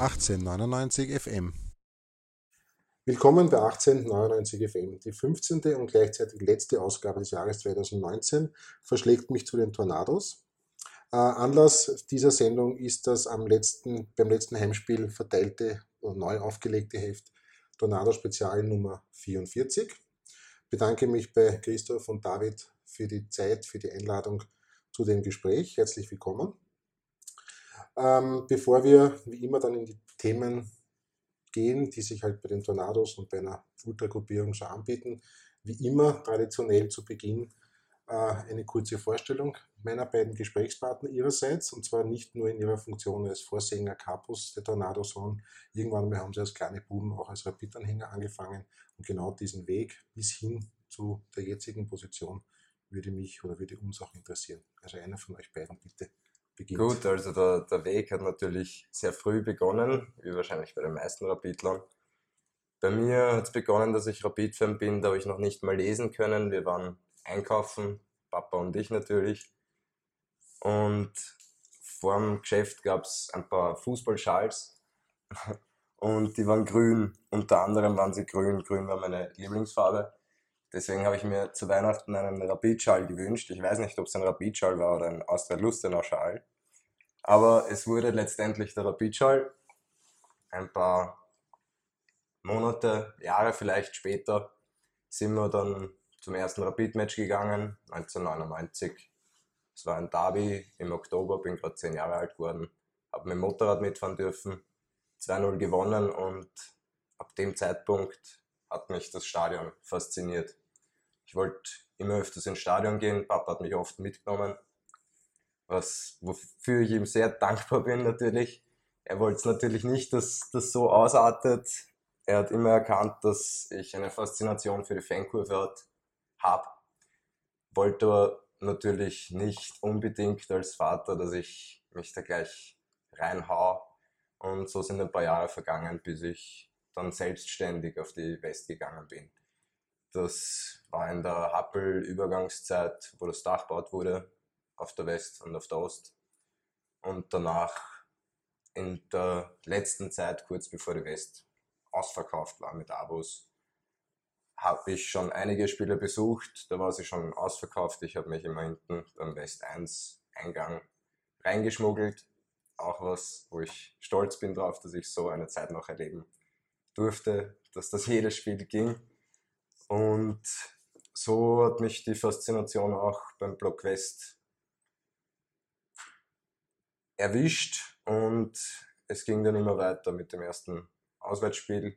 1899 FM. Willkommen bei 1899 FM. Die 15. und gleichzeitig letzte Ausgabe des Jahres 2019 verschlägt mich zu den Tornados. Äh, Anlass dieser Sendung ist das am letzten, beim letzten Heimspiel verteilte und neu aufgelegte Heft Tornado Spezial Nummer 44. Bedanke mich bei Christoph und David für die Zeit, für die Einladung zu dem Gespräch. Herzlich willkommen. Ähm, bevor wir wie immer dann in die Themen gehen, die sich halt bei den Tornados und bei einer Ultragruppierung so anbieten, wie immer traditionell zu Beginn äh, eine kurze Vorstellung meiner beiden Gesprächspartner ihrerseits und zwar nicht nur in ihrer Funktion als Vorsänger Capus der Tornado, sondern irgendwann mal haben sie als kleine Buben auch als Rapid-Anhänger angefangen und genau diesen Weg bis hin zu der jetzigen Position würde mich oder würde uns auch interessieren. Also einer von euch beiden bitte beginnt. Gut, also der, der Weg hat natürlich sehr früh begonnen, wie wahrscheinlich bei den meisten Rapidlern. Bei mir hat es begonnen, dass ich Rapid-Fan bin, da habe ich noch nicht mal lesen können. Wir waren einkaufen, Papa und ich natürlich. Und vor dem Geschäft gab es ein paar Fußballschals und die waren grün. Unter anderem waren sie grün. Grün war meine Lieblingsfarbe. Deswegen habe ich mir zu Weihnachten einen Rapid-Schal gewünscht. Ich weiß nicht, ob es ein Rapid-Schal war oder ein Austria-Lustenau-Schal. Aber es wurde letztendlich der Rapid-Schal. Ein paar Monate, Jahre vielleicht später sind wir dann zum ersten Rapid-Match gegangen, 1999. Es war ein Derby im Oktober, bin gerade zehn Jahre alt geworden, habe mit dem Motorrad mitfahren dürfen, 2-0 gewonnen und ab dem Zeitpunkt hat mich das Stadion fasziniert. Ich wollte immer öfters ins Stadion gehen, Papa hat mich oft mitgenommen, was, wofür ich ihm sehr dankbar bin natürlich. Er wollte es natürlich nicht, dass das so ausartet. Er hat immer erkannt, dass ich eine Faszination für die Fankurve habe. Wollte aber natürlich nicht unbedingt als Vater, dass ich mich da gleich reinhau. Und so sind ein paar Jahre vergangen, bis ich dann selbstständig auf die West gegangen bin. Das war in der Happel-Übergangszeit, wo das Dach gebaut wurde, auf der West und auf der Ost. Und danach in der letzten Zeit, kurz bevor die West ausverkauft war mit Abos, habe ich schon einige Spiele besucht. Da war sie schon ausverkauft. Ich habe mich immer hinten beim West 1 Eingang reingeschmuggelt. Auch was, wo ich stolz bin drauf, dass ich so eine Zeit noch erleben durfte, dass das jedes Spiel ging. Und so hat mich die Faszination auch beim Block West erwischt und es ging dann immer weiter mit dem ersten Auswärtsspiel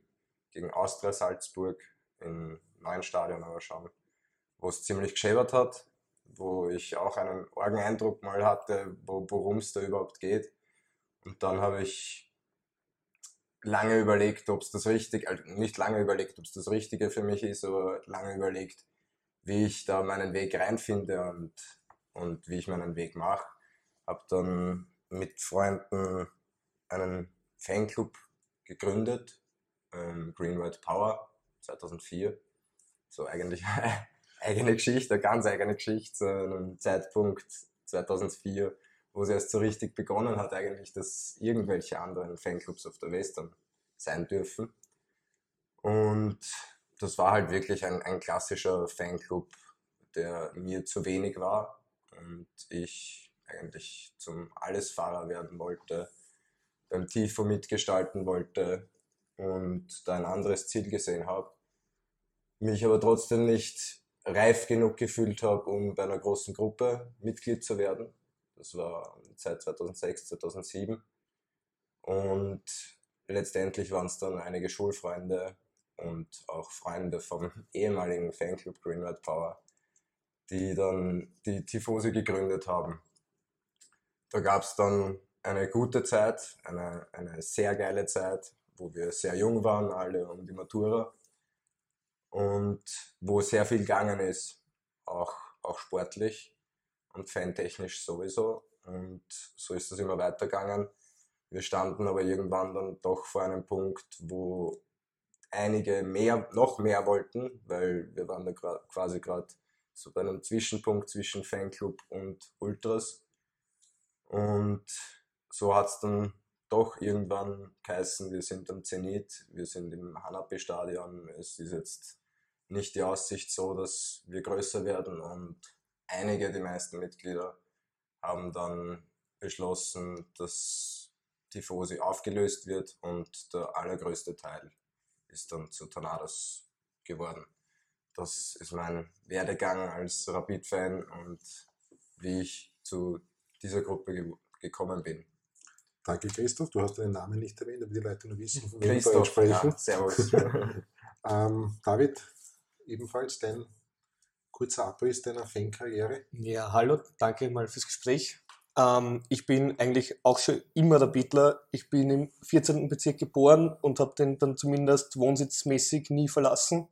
gegen Austria Salzburg im neuen Stadion aber schon, wo es ziemlich geschäbert hat, wo ich auch einen Orgeneindruck mal hatte, worum es da überhaupt geht. Und dann habe ich lange überlegt, ob es das richtig, also nicht lange überlegt, ob es das Richtige für mich ist, aber lange überlegt, wie ich da meinen Weg reinfinde und, und wie ich meinen Weg mache. Habe dann mit Freunden einen Fanclub gegründet, ähm, Green White Power 2004. So eigentlich eigene Geschichte, ganz eigene Geschichte, zu einem Zeitpunkt 2004 wo es erst so richtig begonnen hat, eigentlich, dass irgendwelche anderen Fanclubs auf der Western sein dürfen. Und das war halt wirklich ein, ein klassischer Fanclub, der mir zu wenig war und ich eigentlich zum Allesfahrer werden wollte, beim Tifo mitgestalten wollte und da ein anderes Ziel gesehen habe, mich aber trotzdem nicht reif genug gefühlt habe, um bei einer großen Gruppe Mitglied zu werden das war seit 2006, 2007. Und letztendlich waren es dann einige Schulfreunde und auch Freunde vom ehemaligen Fanclub Green Red Power, die dann die Tifosi gegründet haben. Da gab es dann eine gute Zeit, eine, eine sehr geile Zeit, wo wir sehr jung waren, alle um die Matura und wo sehr viel gegangen ist, auch, auch sportlich und fantechnisch sowieso. Und so ist das immer weitergegangen. Wir standen aber irgendwann dann doch vor einem Punkt, wo einige mehr, noch mehr wollten, weil wir waren da quasi gerade so bei einem Zwischenpunkt zwischen Fanclub und Ultras. Und so hat es dann doch irgendwann geheißen, wir sind am Zenit, wir sind im Hanapi-Stadion. Es ist jetzt nicht die Aussicht so, dass wir größer werden und einige, die meisten Mitglieder, haben dann beschlossen, dass die Fosi aufgelöst wird und der allergrößte Teil ist dann zu Tornados geworden. Das ist mein Werdegang als Rapid-Fan und wie ich zu dieser Gruppe ge gekommen bin. Danke, Christoph. Du hast deinen Namen nicht erwähnt, aber die Leute nur wissen, von wem wir sprechen. Ja, servus. ähm, David, ebenfalls dein kurzer Abriss deiner Fankarriere. Ja, hallo, danke mal fürs Gespräch. Ähm, ich bin eigentlich auch schon immer der Beatler. Ich bin im 14. Bezirk geboren und habe den dann zumindest wohnsitzmäßig nie verlassen.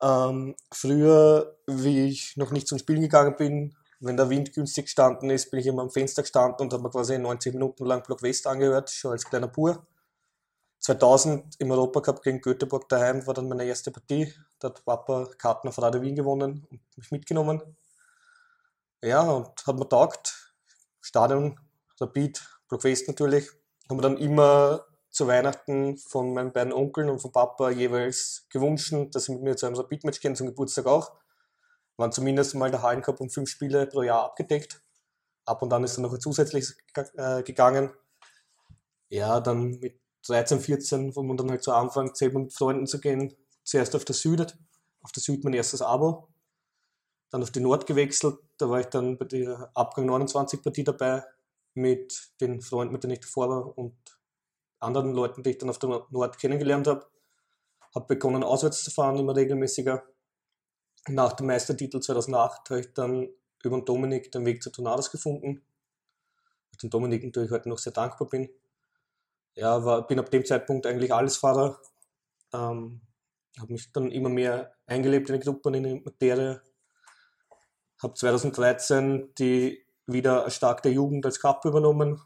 Ähm, früher, wie ich noch nicht zum Spielen gegangen bin, wenn der Wind günstig gestanden ist, bin ich immer am Fenster gestanden und habe mir quasi 90 Minuten lang Block West angehört, schon als kleiner Pur. 2000 im Europacup gegen Göteborg daheim war dann meine erste Partie. Da hat Papa Karten auf Radio Wien gewonnen und mich mitgenommen. Ja, und hat mir taugt. Stadion, Rapid, Block West natürlich. Haben wir dann immer zu Weihnachten von meinen beiden Onkeln und von Papa jeweils gewünscht, dass sie mit mir zu einem Rapid-Match gehen, zum Geburtstag auch. Waren zumindest mal der Hallencup um fünf Spiele pro Jahr abgedeckt. Ab und dann ist dann noch ein zusätzliches äh, gegangen. Ja, dann mit 13, 14, wo man dann halt so anfängt, selber mit Freunden zu gehen. Zuerst auf der Süd, auf der Süd mein erstes Abo. Dann auf die Nord gewechselt. Da war ich dann bei der Abgang 29 Partie dabei mit den Freunden, mit denen ich davor war und anderen Leuten, die ich dann auf der Nord kennengelernt habe. Habe begonnen, auswärts zu fahren, immer regelmäßiger. Nach dem Meistertitel 2008 habe ich dann über den Dominik den Weg zu Tornados gefunden. Den Dominik natürlich heute noch sehr dankbar bin ja, war, bin ab dem Zeitpunkt eigentlich alles Fahrer. Ähm, habe mich dann immer mehr eingelebt in die Gruppe, in die Materie. Habe 2013 die wieder stark Jugend als Cup übernommen.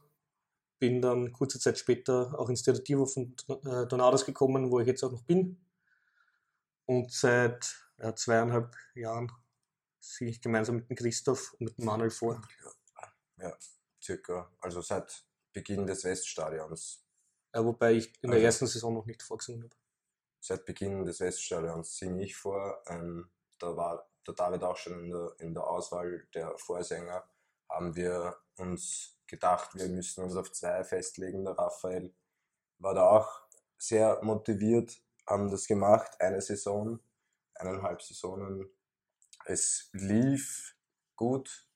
Bin dann kurze Zeit später auch ins Directivo von äh, Donados gekommen, wo ich jetzt auch noch bin. Und seit ja, zweieinhalb Jahren sehe ich gemeinsam mit dem Christoph und mit dem Manuel vor. Ja, circa, also seit Beginn des Weststadions ja, wobei ich in der also, ersten Saison noch nicht vorgesungen habe. Seit Beginn des Weststadions singe ich vor. Ähm, da war der David auch schon in der, in der Auswahl der Vorsänger. Haben wir uns gedacht, wir müssen uns auf zwei festlegen. Der Raphael war da auch sehr motiviert, haben das gemacht, eine Saison, eineinhalb Saisonen. Es lief gut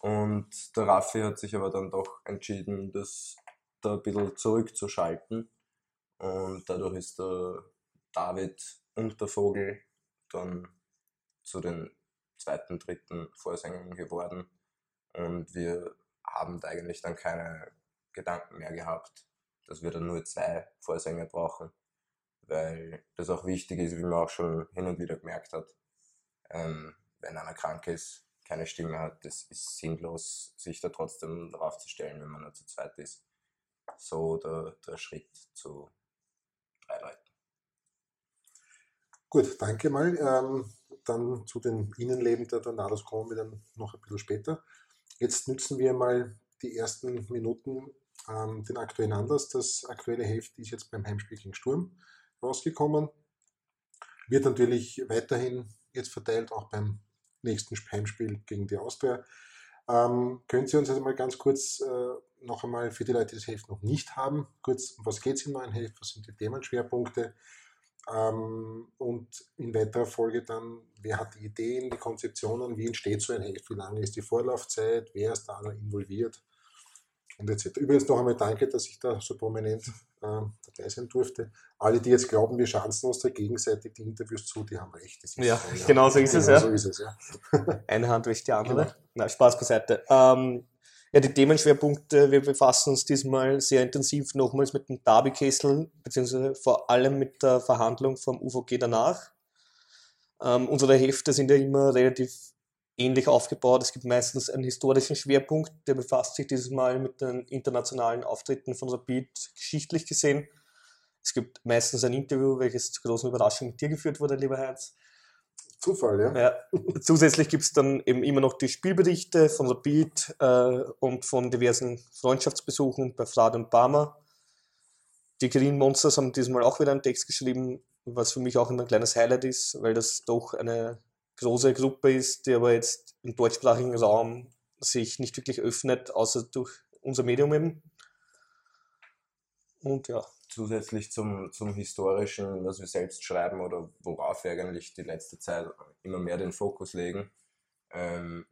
und der Raffi hat sich aber dann doch entschieden, das da ein bisschen zurückzuschalten. Und dadurch ist der David und der Vogel dann zu den zweiten, dritten Vorsängern geworden. Und wir haben da eigentlich dann keine Gedanken mehr gehabt, dass wir dann nur zwei Vorsänger brauchen, weil das auch wichtig ist, wie man auch schon hin und wieder gemerkt hat. Ähm, wenn einer krank ist, keine Stimme hat, das ist sinnlos, sich da trotzdem drauf zu stellen, wenn man nur zu zweit ist so der, der Schritt zu drei Leuten. Gut, danke mal. Ähm, dann zu den Innenleben der Tornados kommen wir dann noch ein bisschen später. Jetzt nützen wir mal die ersten Minuten ähm, den aktuellen Anlass. Das aktuelle Heft ist jetzt beim Heimspiel gegen Sturm rausgekommen. Wird natürlich weiterhin jetzt verteilt, auch beim nächsten Heimspiel gegen die Austria. Ähm, können Sie uns also mal ganz kurz äh, noch einmal für die Leute, die das Heft noch nicht haben, kurz, um was geht es im neuen Heft, was sind die Themenschwerpunkte ähm, und in weiterer Folge dann, wer hat die Ideen, die Konzeptionen, wie entsteht so ein Heft, wie lange ist die Vorlaufzeit, wer ist da involviert und etc. Übrigens noch einmal danke, dass ich da so prominent äh, dabei sein durfte. Alle, die jetzt glauben, wir schanzen uns da gegenseitig die Interviews zu, die haben recht. ja, genau so ist genau es. Ja. So ist es ja. Eine Hand wäscht die andere. Genau. Na, Spaß beiseite. Ähm, ja, die Themenschwerpunkte, wir befassen uns diesmal sehr intensiv nochmals mit dem Darby-Kessel, beziehungsweise vor allem mit der Verhandlung vom UVG danach. Ähm, unsere Hefte sind ja immer relativ ähnlich aufgebaut. Es gibt meistens einen historischen Schwerpunkt, der befasst sich dieses Mal mit den internationalen Auftritten von Rapid geschichtlich gesehen. Es gibt meistens ein Interview, welches zur großen Überraschung mit dir geführt wurde, lieber Heinz. Zufall, ja. ja. Zusätzlich gibt es dann eben immer noch die Spielberichte von Rapid äh, und von diversen Freundschaftsbesuchen bei Frad und Barmer. Die Green Monsters haben diesmal auch wieder einen Text geschrieben, was für mich auch ein kleines Highlight ist, weil das doch eine große Gruppe ist, die aber jetzt im deutschsprachigen Raum sich nicht wirklich öffnet, außer durch unser Medium eben. Und ja. Zusätzlich zum, zum Historischen, was wir selbst schreiben oder worauf wir eigentlich die letzte Zeit immer mehr den Fokus legen, ähm,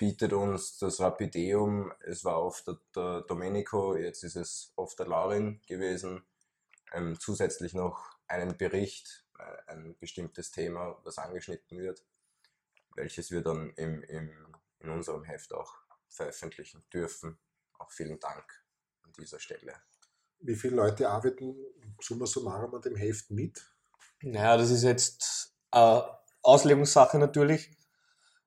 bietet uns das Rapideum, es war oft der, der Domenico, jetzt ist es oft der Laurin gewesen, ähm, zusätzlich noch einen Bericht, äh, ein bestimmtes Thema, was angeschnitten wird, welches wir dann im, im, in unserem Heft auch veröffentlichen dürfen. Auch vielen Dank an dieser Stelle. Wie viele Leute arbeiten summa summarum an dem Heft mit? Naja, das ist jetzt äh, Auslegungssache natürlich.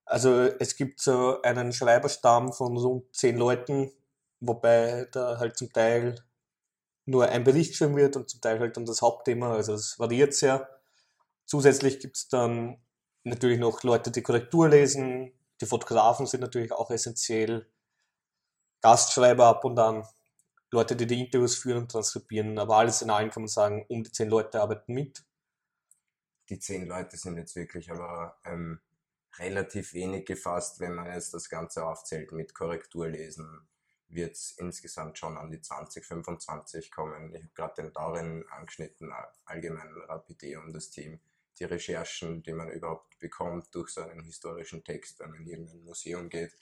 Also es gibt so einen Schreiberstamm von rund zehn Leuten, wobei da halt zum Teil nur ein Bericht geschrieben wird und zum Teil halt dann das Hauptthema, also es variiert sehr. Zusätzlich gibt es dann natürlich noch Leute, die Korrektur lesen, die Fotografen sind natürlich auch essentiell, Gastschreiber ab und an, Leute, die die Interviews führen und transkribieren, aber alles in allem kann man sagen, um die zehn Leute arbeiten mit. Die zehn Leute sind jetzt wirklich aber ähm, relativ wenig gefasst, wenn man jetzt das Ganze aufzählt mit Korrekturlesen wird es insgesamt schon an die 20, 25 kommen. Ich habe gerade den Dauren angeschnitten, allgemein Rapide und das Team. Die Recherchen, die man überhaupt bekommt durch so einen historischen Text, wenn man in irgendein Museum geht,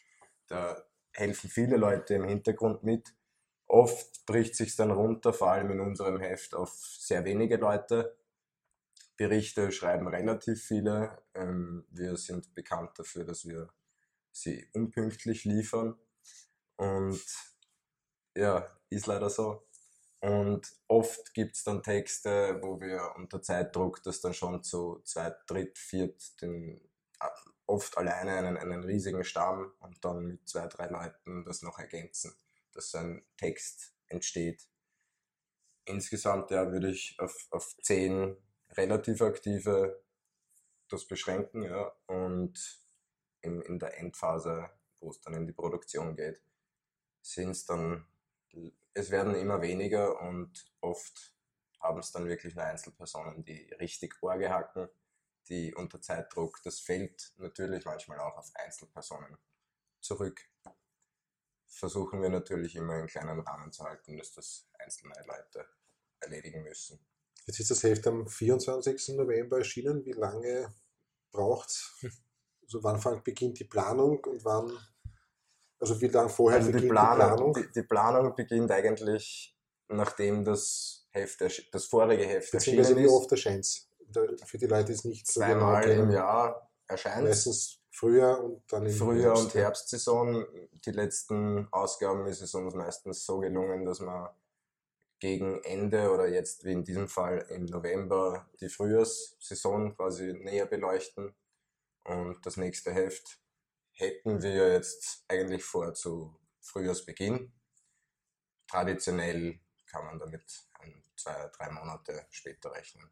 da helfen viele Leute im Hintergrund mit. Oft bricht sich dann runter, vor allem in unserem Heft, auf sehr wenige Leute. Berichte schreiben relativ viele. Ähm, wir sind bekannt dafür, dass wir sie unpünktlich liefern. Und ja, ist leider so. Und oft gibt es dann Texte, wo wir unter Zeitdruck das dann schon zu zweit, dritt, viert, den, oft alleine einen, einen riesigen Stamm und dann mit zwei, drei Leuten das noch ergänzen, dass ein Text entsteht. Insgesamt ja, würde ich auf, auf zehn relativ aktive das beschränken ja, und in, in der Endphase, wo es dann in die Produktion geht, sind es dann, es werden immer weniger und oft haben es dann wirklich nur Einzelpersonen, die richtig Orge hacken, die unter Zeitdruck, das fällt natürlich manchmal auch auf Einzelpersonen zurück. Versuchen wir natürlich immer in kleinen Rahmen zu halten, dass das einzelne Leute erledigen müssen. Jetzt ist das Heft am 24. November erschienen. Wie lange braucht es? Also wann beginnt die Planung und wann also wie lange vorher also beginnt die Planung? Die Planung? Die, die Planung beginnt eigentlich, nachdem das Heft, das vorige Heft erschienen ist. Wie oft erscheint es? Für die Leute ist nicht so Zweimal genau im Jahr erscheint Meistens Frühjahr und dann im Frühjahr Herbst. und Herbstsaison. Die letzten Ausgaben ist es uns meistens so gelungen, dass wir gegen Ende oder jetzt wie in diesem Fall im November die Frühjahrssaison quasi näher beleuchten und das nächste Heft hätten wir jetzt eigentlich vor zu Frühjahrsbeginn. Traditionell kann man damit zwei, drei Monate später rechnen.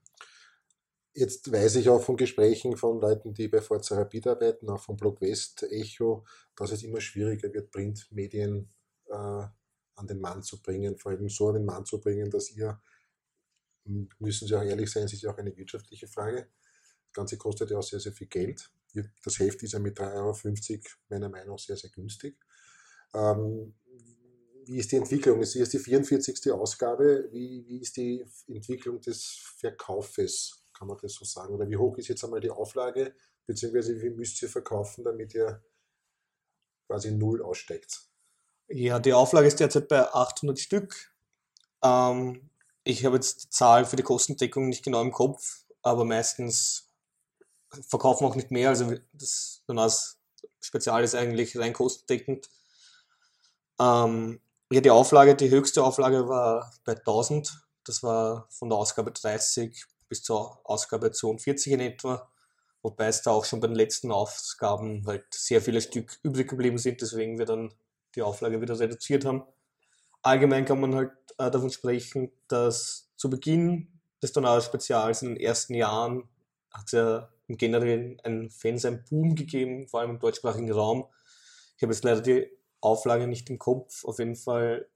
Jetzt weiß ich auch von Gesprächen von Leuten, die bei Forza Rapid arbeiten, auch vom Blog West Echo, dass es immer schwieriger wird, Printmedien äh, an den Mann zu bringen, vor allem so an den Mann zu bringen, dass ihr, müssen Sie auch ehrlich sein, es ist ja auch eine wirtschaftliche Frage. Das Ganze kostet ja auch sehr, sehr viel Geld. Das Heft ist ja mit 3,50 Euro meiner Meinung nach sehr, sehr günstig. Ähm, wie ist die Entwicklung? Es ist die 44. Ausgabe. Wie, wie ist die Entwicklung des Verkaufes, kann man das so sagen? Oder wie hoch ist jetzt einmal die Auflage, beziehungsweise wie viel müsst ihr verkaufen, damit ihr quasi null aussteckt? Ja, die Auflage ist derzeit bei 800 Stück. Ähm, ich habe jetzt die Zahl für die Kostendeckung nicht genau im Kopf, aber meistens verkaufen auch nicht mehr. Also das Donas Spezial ist eigentlich rein kostendeckend. Ähm, ja, die Auflage, die höchste Auflage war bei 1000. Das war von der Ausgabe 30 bis zur Ausgabe 42 in etwa. Wobei es da auch schon bei den letzten Ausgaben halt sehr viele Stück übrig geblieben sind, deswegen wir dann die Auflage wieder reduziert haben. Allgemein kann man halt äh, davon sprechen, dass zu Beginn des Donau-Spezials in den ersten Jahren hat es ja im Generellen einen Fansein-Boom gegeben, vor allem im deutschsprachigen Raum. Ich habe jetzt leider die Auflage nicht im Kopf. Auf jeden Fall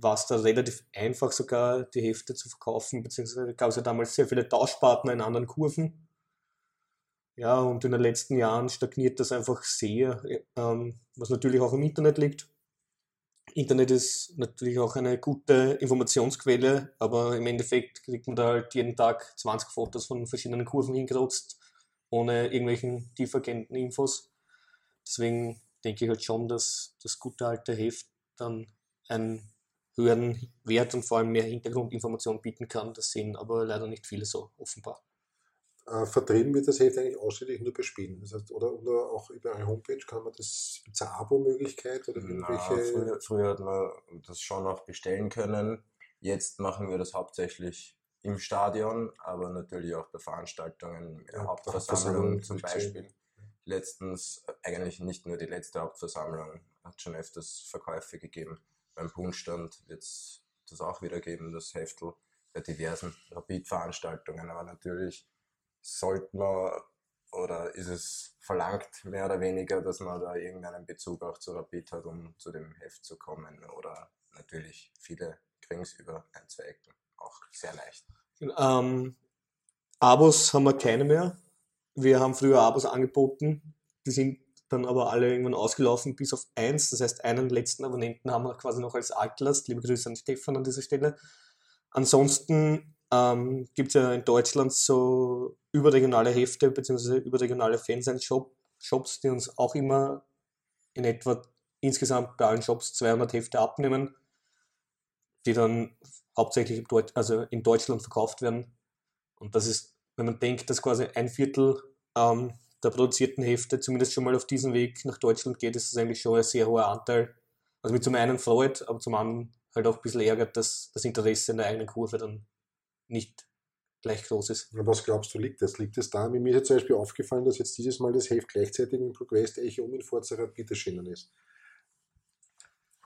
war es da relativ einfach sogar, die Hefte zu verkaufen, beziehungsweise gab es ja damals sehr viele Tauschpartner in anderen Kurven. Ja, und in den letzten Jahren stagniert das einfach sehr, ähm, was natürlich auch im Internet liegt. Internet ist natürlich auch eine gute Informationsquelle, aber im Endeffekt kriegt man da halt jeden Tag 20 Fotos von verschiedenen Kurven hingerotzt, ohne irgendwelchen tiefergehenden Infos. Deswegen denke ich halt schon, dass das gute alte Heft dann einen höheren Wert und vor allem mehr Hintergrundinformation bieten kann. Das sehen aber leider nicht viele so offenbar. Äh, vertrieben wird das Heft eigentlich ausschließlich nur bei Spielen. Das heißt, oder, oder auch über eine Homepage kann man das, gibt es eine Abo-Möglichkeit oder irgendwelche? Na, früher, früher hat man das schon auch bestellen können. Jetzt machen wir das hauptsächlich im Stadion, aber natürlich auch bei Veranstaltungen, ja, Hauptversammlungen zum Beispiel. Letztens, eigentlich nicht nur die letzte Hauptversammlung, hat schon öfters Verkäufe gegeben. Beim Punschstand wird es das auch wieder geben, das Heftel, bei diversen Rapid-Veranstaltungen. Aber natürlich sollte man oder ist es verlangt, mehr oder weniger, dass man da irgendeinen Bezug auch zu Rapid hat, um zu dem Heft zu kommen. Oder natürlich viele kriegen es über ein, zwei Ecken auch sehr leicht. Ähm, Abos haben wir keine mehr. Wir haben früher Abos angeboten, die sind dann aber alle irgendwann ausgelaufen, bis auf eins. Das heißt, einen letzten Abonnenten haben wir quasi noch als Altlast. Liebe Grüße an Stefan an dieser Stelle. Ansonsten ähm, gibt es ja in Deutschland so überregionale Hefte bzw. überregionale Fansign-Shops, die uns auch immer in etwa insgesamt bei allen Shops 200 Hefte abnehmen, die dann hauptsächlich also in Deutschland verkauft werden. Und das ist, wenn man denkt, dass quasi ein Viertel ähm, der produzierten Hefte zumindest schon mal auf diesem Weg nach Deutschland geht, ist das eigentlich schon ein sehr hoher Anteil. Also mit zum einen freut, aber zum anderen halt auch ein bisschen ärgert, dass das Interesse in der eigenen Kurve dann nicht gleich groß ist. Was glaubst du, liegt das? Liegt es da? Mir ist ja zum Beispiel aufgefallen, dass jetzt dieses Mal das Heft gleichzeitig im Progress Echo und in Forza Rapid erschienen ist.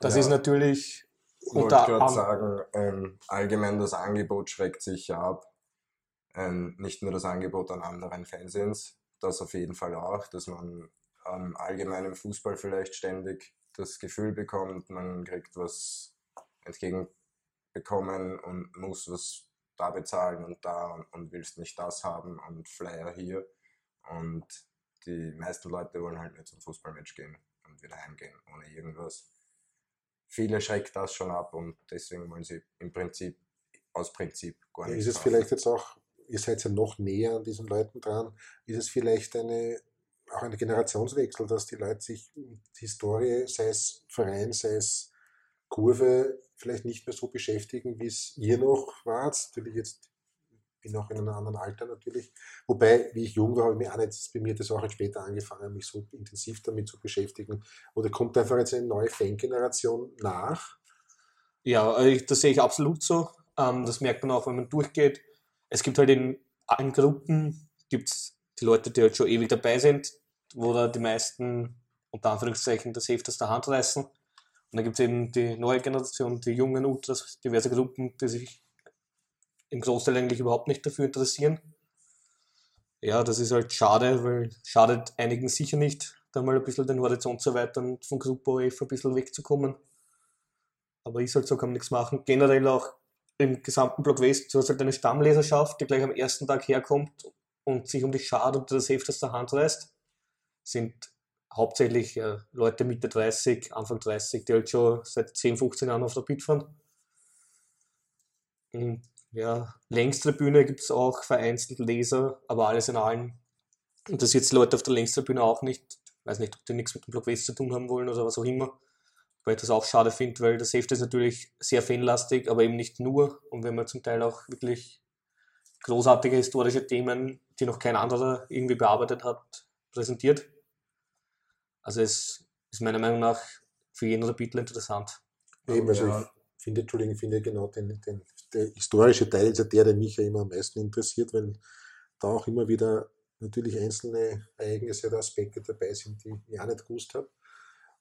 Das ja. ist natürlich ich wollte gerade sagen, ähm, allgemein das Angebot schreckt sich ja ab. Ähm, nicht nur das Angebot an anderen Fanzines, das auf jeden Fall auch, dass man am allgemeinen Fußball vielleicht ständig das Gefühl bekommt, man kriegt was entgegenbekommen und muss was da bezahlen und da und, und willst nicht das haben und Flyer hier. Und die meisten Leute wollen halt nur zum Fußballmatch gehen und wieder heimgehen, ohne irgendwas. Viele schreckt das schon ab und deswegen wollen sie im Prinzip aus Prinzip gar nicht. Ist es vielleicht jetzt auch ihr seid ja noch näher an diesen Leuten dran, ist es vielleicht eine, auch ein Generationswechsel, dass die Leute sich mit Historie, sei es Verein, sei es Kurve, vielleicht nicht mehr so beschäftigen, wie es ihr noch wart. Natürlich jetzt bin auch in einem anderen Alter natürlich. Wobei, wie ich jung war, habe ich mir auch nicht, bei mir das auch später angefangen, mich so intensiv damit zu beschäftigen. Oder kommt einfach jetzt eine neue Fangeneration nach? Ja, äh, das sehe ich absolut so. Ähm, das merkt man auch, wenn man durchgeht es gibt halt in allen Gruppen gibt's die Leute, die halt schon ewig dabei sind, wo da die meisten unter Anführungszeichen das Heft aus der Hand reißen. Und dann gibt es eben die neue Generation, die jungen Ultras, diverse Gruppen, die sich im Großteil eigentlich überhaupt nicht dafür interessieren. Ja, das ist halt schade, weil schadet einigen sicher nicht, da mal ein bisschen den Horizont zu erweitern von Gruppe OF ein bisschen wegzukommen. Aber ist halt so, kann nichts machen. Generell auch im gesamten Block West, du hast halt eine Stammleserschaft, die gleich am ersten Tag herkommt und sich um dich schart und das Heft aus der Hand reißt, sind hauptsächlich äh, Leute Mitte 30, Anfang 30, die halt schon seit 10, 15 Jahren auf der Pit fahren. Und ja, Längstribüne gibt es auch vereinzelt Leser, aber alles in allem interessiert die Leute auf der Längstribüne auch nicht. Ich weiß nicht, ob die nichts mit dem Block West zu tun haben wollen oder was auch immer weil ich das auch schade finde, weil das Heft ist natürlich sehr fanlastig, aber eben nicht nur. Und wenn man zum Teil auch wirklich großartige historische Themen, die noch kein anderer irgendwie bearbeitet hat, präsentiert. Also es ist meiner Meinung nach für jeden Rapidler interessant. Eben, also ja. ich finde, Entschuldigung, ich finde genau den, den, der historische Teil ist ja der, der mich ja immer am meisten interessiert, weil da auch immer wieder natürlich einzelne Ereignisse oder Aspekte dabei sind, die ich auch nicht gewusst habe.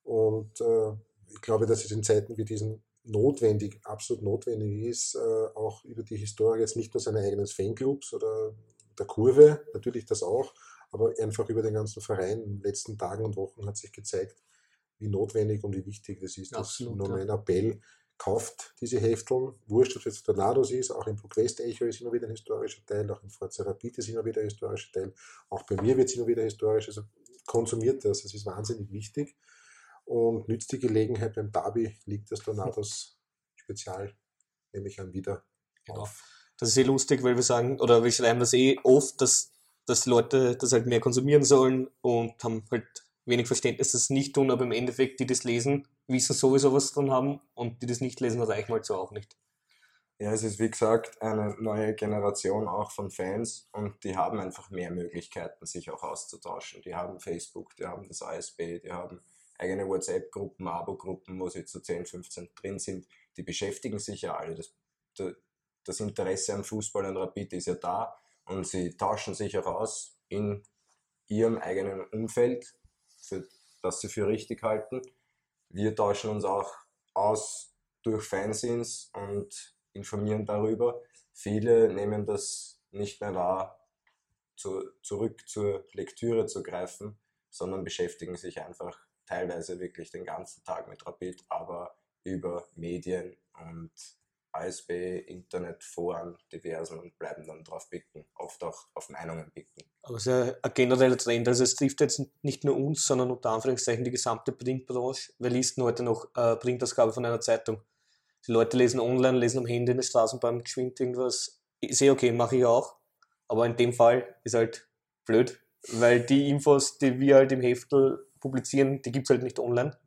Und äh, ich glaube, dass es in Zeiten wie diesen notwendig, absolut notwendig ist, äh, auch über die Historie jetzt nicht nur seines eigenen Fanclubs oder der Kurve, natürlich das auch, aber einfach über den ganzen Verein. In den letzten Tagen und Wochen hat sich gezeigt, wie notwendig und wie wichtig das ist. Absolut, nur ja. mein Appell, kauft diese Hefteln, wurscht, ob es jetzt Tornados ist, auch im ProQuest Echo ist immer wieder ein historischer Teil, auch im Forza Rapid ist immer wieder ein historischer Teil, auch bei mir wird es immer wieder historisch, also konsumiert das, das ist wahnsinnig wichtig und nützt die Gelegenheit beim Derby, liegt das Tornados Spezial, nehme ich an, wieder Genau. auf. Das ist eh lustig, weil wir sagen, oder wir schreiben das eh oft, dass, dass Leute das halt mehr konsumieren sollen und haben halt wenig Verständnis, dass sie es nicht tun, aber im Endeffekt, die das lesen, wissen sowieso, was sie davon haben und die das nicht lesen, erreichen halt so auch nicht. Ja, es ist wie gesagt eine neue Generation auch von Fans und die haben einfach mehr Möglichkeiten, sich auch auszutauschen. Die haben Facebook, die haben das ASB, die haben eigene WhatsApp-Gruppen, Abo-Gruppen, wo sie zu 10, 15 drin sind. Die beschäftigen sich ja alle. Das, da- das Interesse am Fußball und Rapid ist ja da und sie tauschen sich auch aus in ihrem eigenen Umfeld, für, das sie für richtig halten. Wir tauschen uns auch aus durch Fanzines und informieren darüber. Viele nehmen das nicht mehr wahr, zu, zurück zur Lektüre zu greifen, sondern beschäftigen sich einfach teilweise wirklich den ganzen Tag mit Rapid, aber über Medien und ASB, Internet, Foren, diversen und bleiben dann drauf picken, oft auch auf Meinungen picken. Aber es ist ja ein genereller Trend. Also es trifft jetzt nicht nur uns, sondern unter Anführungszeichen die gesamte Printbranche. Wer liest denn heute noch äh, Printausgabe von einer Zeitung? Die Leute lesen online, lesen am Handy in der Straßenbahn geschwind irgendwas. Ist eh okay, mache ich auch. Aber in dem Fall ist halt blöd, weil die Infos, die wir halt im Heftel publizieren, die gibt es halt nicht online.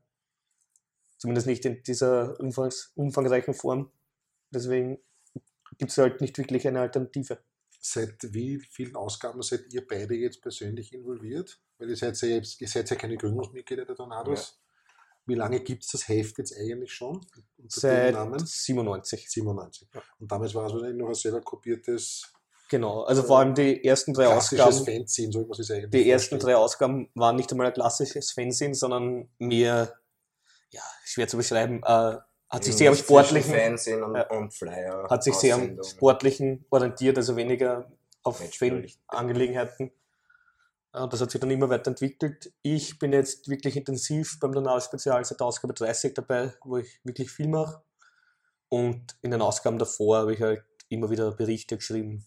Zumindest nicht in dieser umfangs, umfangreichen Form. Deswegen gibt es halt nicht wirklich eine Alternative. Seit wie vielen Ausgaben seid ihr beide jetzt persönlich involviert? Weil ihr seid ja, jetzt, ihr seid ja keine Gründungsmitglieder der Tornados. Wie lange gibt es das Heft jetzt eigentlich schon? Unter dem Seit Namen? 97. 97. Und damals war es wahrscheinlich noch ein selber kopiertes Genau, also vor allem die ersten drei klassisches Ausgaben, Fanzine, so muss ich eigentlich die ersten vorstellen. drei Ausgaben waren nicht einmal ein klassisches Fanzine, sondern mehr, ja, schwer zu beschreiben, äh, hat sich sehr am sportlichen, Fernsehen und, Ja. und Flyer. hat sich sehr am sportlichen orientiert, also weniger auf. Fan-Angelegenheiten. Äh, Das hat sich dann immer weiterentwickelt. Ich bin jetzt wirklich intensiv beim Donau-Spezial seit Ausgabe 30 dabei, wo ich wirklich viel mache. Und in den Ausgaben davor habe ich halt immer wieder Berichte geschrieben,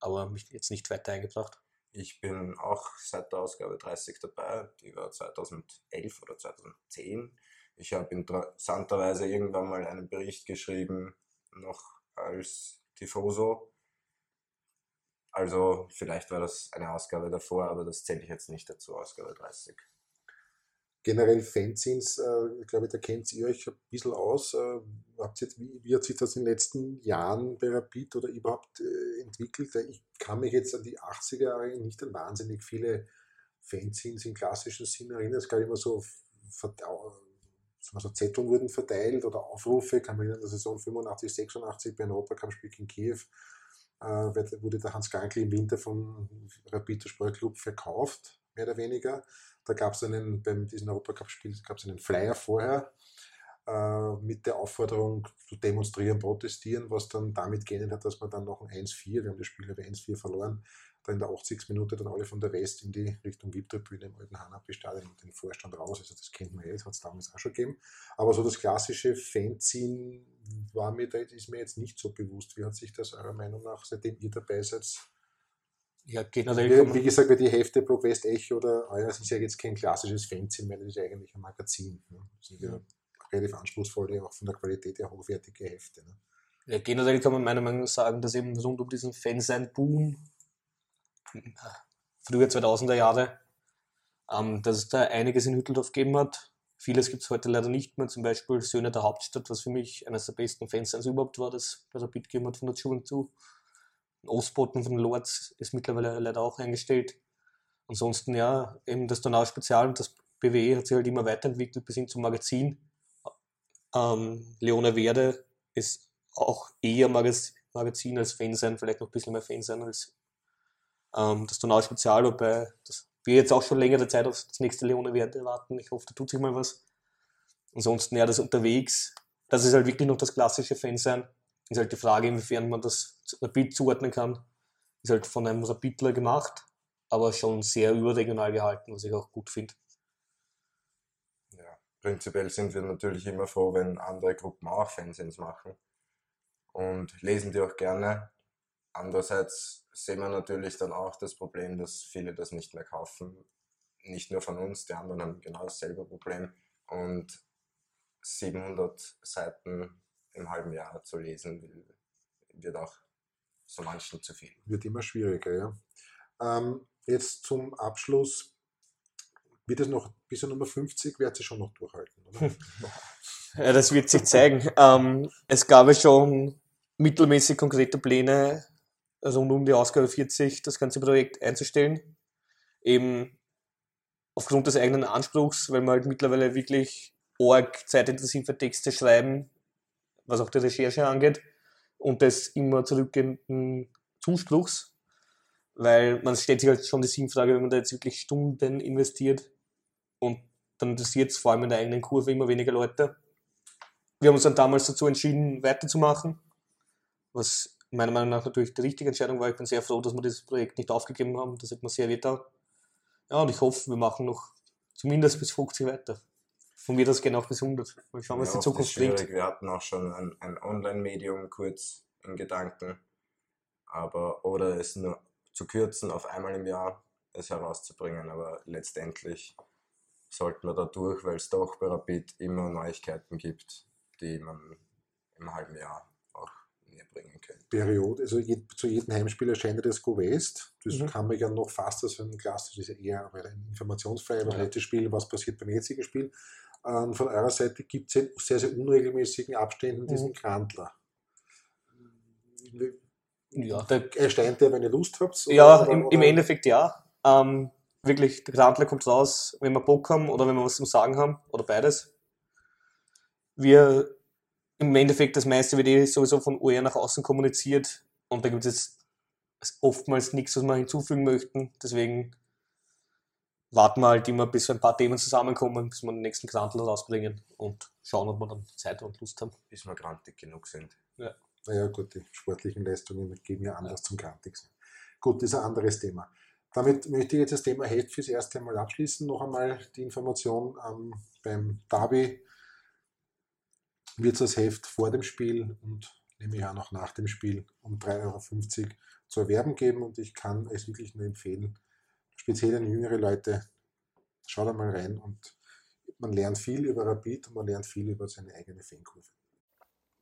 aber mich jetzt nicht weiter eingebracht. Ich bin auch seit der Ausgabe 30 dabei. Die war 2011 oder 2010. Ich habe interessanterweise irgendwann mal einen Bericht geschrieben, noch als Tifoso. Also vielleicht war das eine Ausgabe davor, aber das zähle ich jetzt nicht dazu, Ausgabe 30. Generell Fanzines, äh, ich glaube, da kennt ihr euch ein bisschen aus. Äh, habt jetzt, wie, wie hat sich das in den letzten Jahren bei Rapid oder überhaupt äh, entwickelt? Ich kann mich jetzt an die 80er Jahre nicht an wahnsinnig viele Fanzines im klassischen Sinn erinnern. Es gab immer so, so Zetteln wurden verteilt oder Aufrufe. Kann mich erinnern, der Saison 85, 86 bei einem Europacup-Spiel in Kiew äh, wurde der Hans Gankl im Winter vom Rapid Sportclub verkauft, mehr oder weniger. Da gab es einen, beim diesem Europacup-Spiel gab es einen Flyer vorher äh, mit der Aufforderung zu demonstrieren, protestieren, was dann damit geendet hat, dass man dann noch ein 1-4, wir haben das Spiel über 1-4 verloren, da in der 80. Minute dann alle von der West in die Richtung VIP-Tribüne im alten Hanapi-Stadion und den Vorstand raus. Also das kennt man ja, das hat es damals auch schon gegeben. Aber so das klassische Fanzine war mir da, ist mir jetzt nicht so bewusst. Wie hat sich das eurer Meinung nach, seitdem ihr dabei seid, Ja, generell kann wie, wie gesagt, die Hefte ProQuest Echo oder euer ist ja jetzt kein klassisches Fanzine mehr, das ist ja eigentlich ein Magazin. Ne? Das sind ja relativ anspruchsvolle, auch von der Qualität her hochwertige Hefte. Ne? Ja, generell kann man meiner Meinung nach sagen, dass eben rund um diesen Fansein-Boom, früher 2000er Jahre, ähm, dass es da einiges in Hütteldorf gegeben hat. Vieles gibt es heute leider nicht mehr, zum Beispiel Söhne der Hauptstadt, was für mich eines der besten Fanseins überhaupt war, das bei Rapid gegeben hat von der Schulen zu. Ostboten von Lords ist mittlerweile leider auch eingestellt. Ansonsten ja, eben das Donau Spezial und das BWE hat sich halt immer weiterentwickelt bis hin zum Magazin. Ähm, Leone Werde ist auch eher Magaz Magazin als Fan sein, vielleicht noch ein bisschen mehr Fan sein als ähm, das Donau Spezial, wobei das, wir jetzt auch schon längere Zeit auf das nächste Leone Werde warten. Ich hoffe, da tut sich mal was. Ansonsten ja, das unterwegs, das ist halt wirklich noch das klassische Fan sein. Ist halt die Frage, inwiefern man das Rapid zuordnen kann. Ist halt von einem Rapidler gemacht, aber schon sehr überregional gehalten, was ich auch gut finde. Ja, prinzipiell sind wir natürlich immer froh, wenn andere Gruppen auch Fanzines machen und lesen die auch gerne. Andererseits sehen wir natürlich dann auch das Problem, dass viele das nicht mehr kaufen. Nicht nur von uns, die anderen haben genau dasselbe Problem. Und 700 Seiten im halben Jahr zu lesen, wird auch so manchen zu viel. Wird immer schwieriger, ja. Ähm, jetzt zum Abschluss. Wird es noch bis zur Nummer 50, wird sie schon noch durchhalten, oder? ja, das wird sich zeigen. Ähm, es gab ja schon mittelmäßig konkrete Pläne, rund um die Ausgabe 40 das ganze Projekt einzustellen. Eben aufgrund des eigenen Anspruchs, weil man halt mittlerweile wirklich arg zeitintensive Texte schreiben, was auch die Recherche angeht, und des immer zurückgehenden Zuspruchs, weil man stellt sich halt schon die Sinnfrage, wenn man da jetzt wirklich Stunden investiert und dann interessiert es vor allem in der eigenen Kurve immer weniger Leute. Wir haben uns dann damals dazu entschieden, weiterzumachen, was meiner Meinung nach natürlich die richtige Entscheidung war. Ich bin sehr froh, dass wir dieses Projekt nicht aufgegeben haben. Das hat mir sehr wehgetan. Ja, und ich hoffe, wir machen noch zumindest bis 50 weiter. Von mir das geht auch bis 100. Mal schauen, was ja, die Zukunft bringt. Wir hatten auch schon ein, ein Online-Medium kurz in Gedanken. Aber, oder es nur zu kürzen, auf einmal im Jahr es herauszubringen. Aber letztendlich sollten wir da durch, weil es doch bei Rapid immer Neuigkeiten gibt, die man im halben Jahr bringen können. Periode, also je, zu jedem Heimspiel erscheint das Go West. Das mhm. kann man ja noch fast als ein klassisches, eher ein informationsfreies ja. Spiel, was passiert beim jetzigen Spiel. Ähm, von eurer Seite gibt es in sehr, sehr unregelmäßigen Abständen mhm. diesen Grandler. Ja, der, erscheint der, wenn ihr Lust habt? ja, im, oder? im, Endeffekt ja. Ähm, wirklich, der Grandler kommt raus, wenn wir Bock haben oder wenn wir was zum Sagen haben oder beides. Wir im Endeffekt das meiste wird eh sowieso von OR nach außen kommuniziert und da gibt es jetzt oftmals nichts, was wir hinzufügen möchten. Deswegen warten wir halt immer, bis ein paar Themen zusammenkommen, bis wir den nächsten Grantel rausbringen und schauen, ob wir dann Zeit und Lust haben. Bis wir grantig genug sind. Ja. Naja, gut, die sportlichen Leistungen geben ja anders ja. zum grantig sein. Gut, das ist ein anderes Thema. Damit möchte ich jetzt das Thema Hate fürs erste Mal abschließen. Noch einmal die Information ähm, beim Derby wird es als Heft vor dem Spiel und nehme ich auch noch nach dem Spiel um 3,50 Euro zu erwerben geben und ich kann es wirklich nur empfehlen, speziell an jüngere Leute, schaut da mal rein und man lernt viel über Rapid und man lernt viel über seine eigene Fankurve.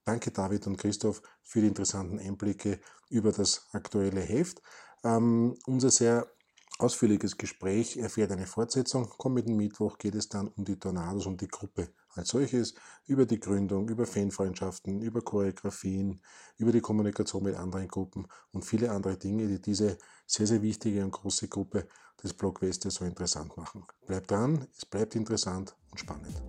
Danke David und Christoph für die interessanten Einblicke über das aktuelle Heft. Ähm, unser sehr ausführliches Gespräch erfährt eine Fortsetzung. Kommenden Mittwoch geht es dann um die Tornados und die Gruppe als solches, über die Gründung, über Fanfreundschaften, über Choreografien, über die Kommunikation mit anderen Gruppen und viele andere Dinge, die diese sehr, sehr wichtige und große Gruppe des Blockwestes so interessant machen. Bleibt dran, es bleibt interessant und spannend.